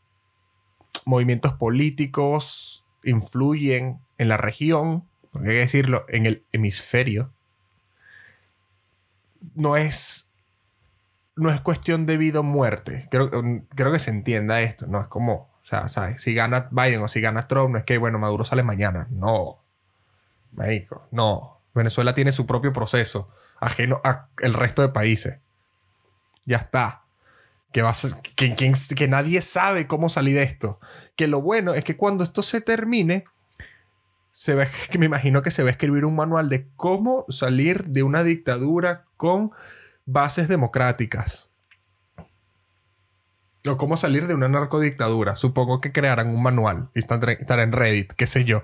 movimientos políticos influyen en la región, porque hay que decirlo, en el hemisferio. No es. No es cuestión de vida o muerte. Creo, creo que se entienda esto. No es como. O sea, ¿sabes? Si gana Biden o si gana Trump, no es que, bueno, Maduro sale mañana. No. México, no. Venezuela tiene su propio proceso, ajeno al resto de países. Ya está. Que, va que nadie sabe cómo salir de esto. Que lo bueno es que cuando esto se termine, se me imagino que se va a escribir un manual de cómo salir de una dictadura con bases democráticas. O cómo salir de una narcodictadura. Supongo que crearán un manual y estará en Reddit, qué sé yo.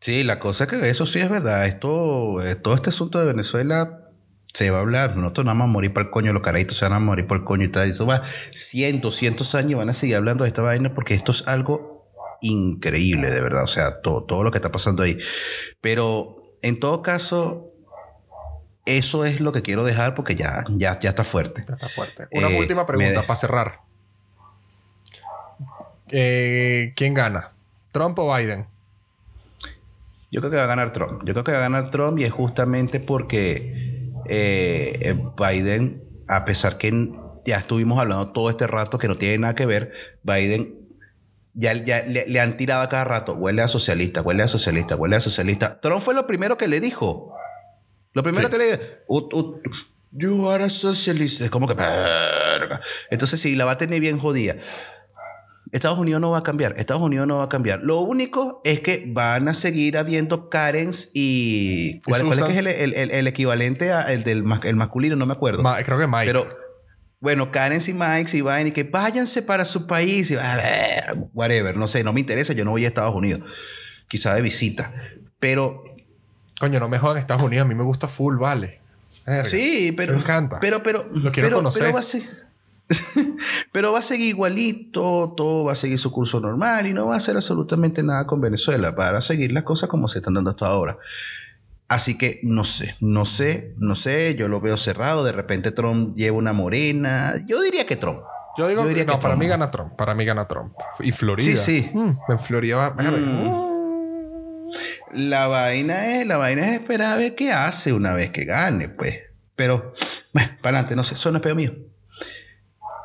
Sí, la cosa es que eso sí es verdad. Esto, eh, todo este asunto de Venezuela se va a hablar. Nosotros no vamos a morir para el coño, los carajitos se van a morir por el coño y tal. Eso va cientos, cientos años van a seguir hablando de esta vaina porque esto es algo increíble, de verdad. O sea, todo, todo lo que está pasando ahí. Pero en todo caso, eso es lo que quiero dejar porque ya, ya, ya está fuerte. Ya Está fuerte. Una Eh, última pregunta para cerrar. Eh, ¿Quién gana? ¿Trump o Biden? Yo creo que va a ganar Trump. Yo creo que va a ganar Trump y es justamente porque eh, Biden, a pesar que ya estuvimos hablando todo este rato que no tiene nada que ver, Biden ya, ya le, le han tirado a cada rato, huele a socialista, huele a socialista, huele a socialista. Trump fue lo primero que le dijo. Lo primero Sí. que le dijo, "U- u- you are a socialist. Es como que. Entonces sí, la va a tener bien jodida. Estados Unidos no va a cambiar. Estados Unidos no va a cambiar. Lo único es que van a seguir habiendo Karens y. ¿Cuál, cuál es, que es el, el- el- el equivalente al del mas- el masculino? No me acuerdo. Ma- creo que Mike. Pero, bueno, Karens y Mikes y vayan y que váyanse para su país. Y, a ver, whatever, no sé, no me interesa. Yo no voy a Estados Unidos. Quizá de visita. Pero Coño, no me jodan Estados Unidos. A mí me gusta full, vale. Verga. Sí, pero. Me encanta. Pero, pero. Lo quiero pero, conocer. Pero va a ser. pero va a seguir igualito, todo va a seguir su curso normal y no va a hacer absolutamente nada con Venezuela para seguir las cosas como se están dando hasta ahora. Así que no sé, no sé, no sé, yo lo veo cerrado, de repente Trump lleva una morena, yo diría que Trump. Yo digo yo que diría no, que para mí gana Trump. Para mí gana Trump. Y Florida. Sí, sí. Mm, en Florida va. Mm. La vaina es, la vaina es esperar a ver qué hace una vez que gane, pues. Pero, bueno, para adelante, no sé, eso no es peor mío.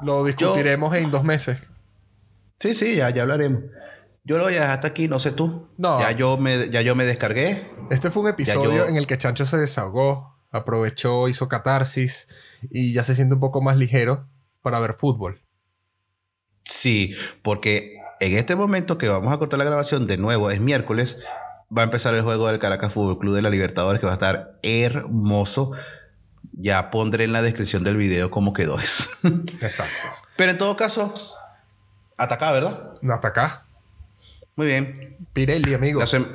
Lo discutiremos en dos meses. Sí, sí, ya, ya hablaremos. Yo lo voy a dejar hasta aquí, no sé tú. No. Ya yo me, ya yo me descargué. Este fue un episodio yo- en el que Chancho se desahogó, aprovechó, hizo catarsis y ya se siente un poco más ligero para ver fútbol. Sí, porque en este momento que vamos a cortar la grabación, de nuevo es miércoles, va a empezar el juego del Caracas Fútbol Club de la Libertadores que va a estar hermoso. Ya pondré en la descripción del video cómo quedó eso. Exacto. Pero en todo caso, hasta acá, ¿verdad? Hasta acá. Muy bien. Pirelli, amigo. La, sem-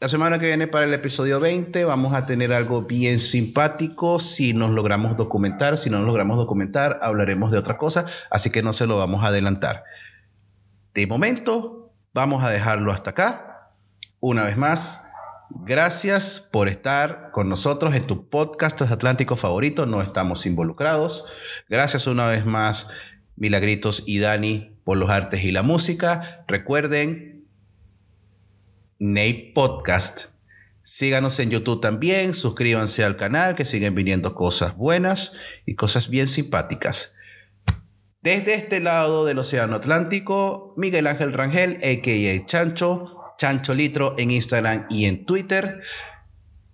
la semana que viene para el episodio 20 vamos a tener algo bien simpático. Si nos logramos documentar, si no nos logramos documentar, hablaremos de otra cosa. Así que no se lo vamos a adelantar. De momento, vamos a dejarlo hasta acá. Una vez más, gracias por estar con nosotros en tu podcast Atlántico favorito. No estamos involucrados. Gracias una vez más, Milagritos y Dani, por los artes y la música. Recuerden, Nate Podcast. Síganos en YouTube también, suscríbanse al canal, que siguen viniendo cosas buenas y cosas bien simpáticas. Desde este lado del Océano Atlántico, Miguel Ángel Rangel, a.k.a. Chancho, Chancho Litro en Instagram y en Twitter,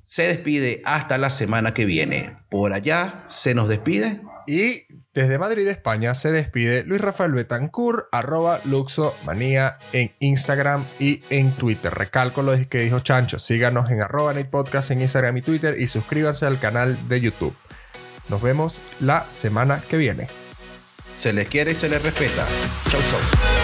se despide hasta la semana que viene. Por allá se nos despide. Y desde Madrid, España, se despide Luis Rafael Betancourt, arroba Luxomanía en Instagram y en Twitter. Recalco lo que dijo Chancho. Síganos en arroba Podcast en Instagram y Twitter y suscríbanse al canal de YouTube. Nos vemos la semana que viene. Se les quiere y se les respeta. Chau, chau.